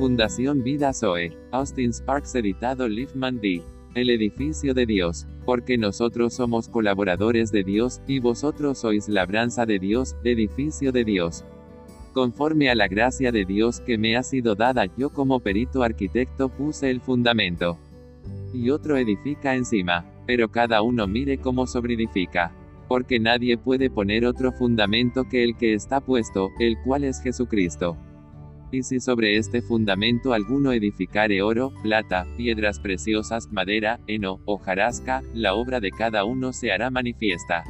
Fundación Vida Zoe. Austin Sparks editado Liefman D. El edificio de Dios. Porque nosotros somos colaboradores de Dios, y vosotros sois labranza de Dios, edificio de Dios. Conforme a la gracia de Dios que me ha sido dada, yo como perito arquitecto puse el fundamento. Y otro edifica encima. Pero cada uno mire cómo sobreedifica. Porque nadie puede poner otro fundamento que el que está puesto, el cual es Jesucristo. Y si sobre este fundamento alguno edificare oro, plata, piedras preciosas, madera, heno, hojarasca, la obra de cada uno se hará manifiesta.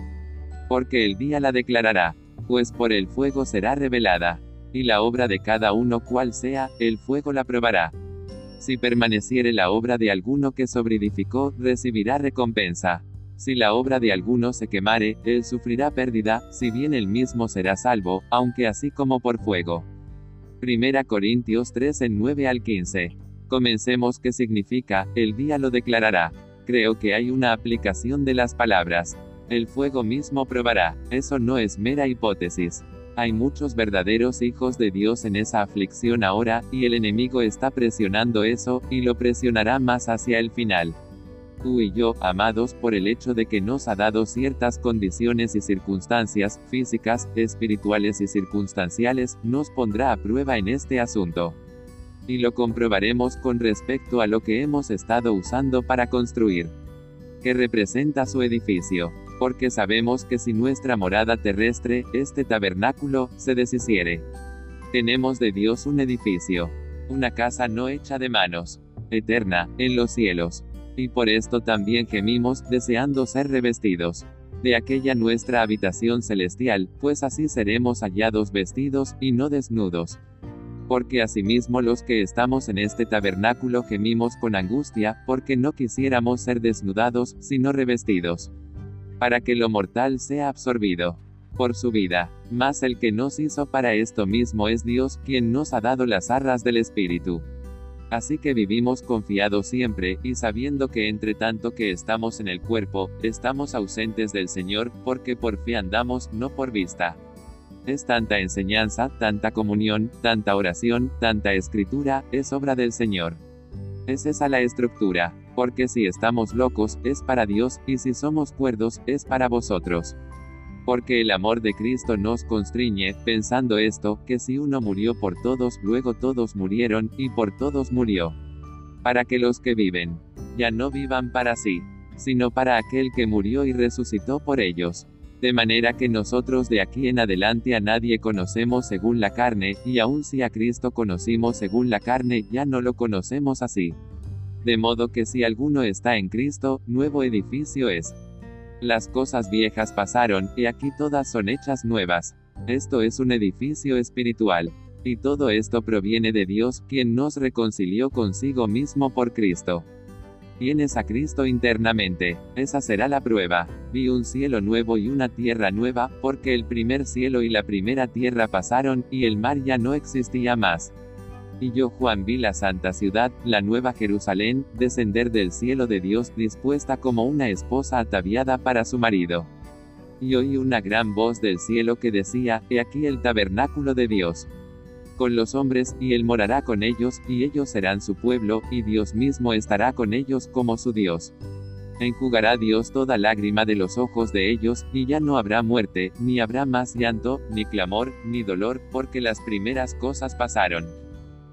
Porque el día la declarará, pues por el fuego será revelada. Y la obra de cada uno cual sea, el fuego la probará. Si permaneciere la obra de alguno que sobreedificó, recibirá recompensa. Si la obra de alguno se quemare, él sufrirá pérdida, si bien él mismo será salvo, aunque así como por fuego. Primera Corintios 3 en 9 al 15. Comencemos qué significa, el día lo declarará. Creo que hay una aplicación de las palabras. El fuego mismo probará, eso no es mera hipótesis. Hay muchos verdaderos hijos de Dios en esa aflicción ahora, y el enemigo está presionando eso, y lo presionará más hacia el final tú y yo, amados, por el hecho de que nos ha dado ciertas condiciones y circunstancias, físicas, espirituales y circunstanciales, nos pondrá a prueba en este asunto. Y lo comprobaremos con respecto a lo que hemos estado usando para construir. Que representa su edificio. Porque sabemos que si nuestra morada terrestre, este tabernáculo, se deshiciere. Tenemos de Dios un edificio. Una casa no hecha de manos. Eterna, en los cielos y por esto también gemimos, deseando ser revestidos de aquella nuestra habitación celestial, pues así seremos hallados vestidos, y no desnudos. Porque asimismo los que estamos en este tabernáculo gemimos con angustia, porque no quisiéramos ser desnudados, sino revestidos. Para que lo mortal sea absorbido por su vida. Mas el que nos hizo para esto mismo es Dios, quien nos ha dado las arras del Espíritu. Así que vivimos confiados siempre, y sabiendo que entre tanto que estamos en el cuerpo, estamos ausentes del Señor, porque por fe andamos, no por vista. Es tanta enseñanza, tanta comunión, tanta oración, tanta escritura, es obra del Señor. Es esa la estructura, porque si estamos locos, es para Dios, y si somos cuerdos, es para vosotros. Porque el amor de Cristo nos constriñe, pensando esto, que si uno murió por todos, luego todos murieron, y por todos murió. Para que los que viven, ya no vivan para sí, sino para aquel que murió y resucitó por ellos. De manera que nosotros de aquí en adelante a nadie conocemos según la carne, y aun si a Cristo conocimos según la carne, ya no lo conocemos así. De modo que si alguno está en Cristo, nuevo edificio es. Las cosas viejas pasaron, y aquí todas son hechas nuevas. Esto es un edificio espiritual. Y todo esto proviene de Dios, quien nos reconcilió consigo mismo por Cristo. Tienes a Cristo internamente. Esa será la prueba. Vi un cielo nuevo y una tierra nueva, porque el primer cielo y la primera tierra pasaron, y el mar ya no existía más. Yo Juan vi la santa ciudad, la nueva Jerusalén, descender del cielo de Dios dispuesta como una esposa ataviada para su marido. Y oí una gran voz del cielo que decía, He aquí el tabernáculo de Dios. Con los hombres, y él morará con ellos, y ellos serán su pueblo, y Dios mismo estará con ellos como su Dios. Enjugará Dios toda lágrima de los ojos de ellos, y ya no habrá muerte, ni habrá más llanto, ni clamor, ni dolor, porque las primeras cosas pasaron.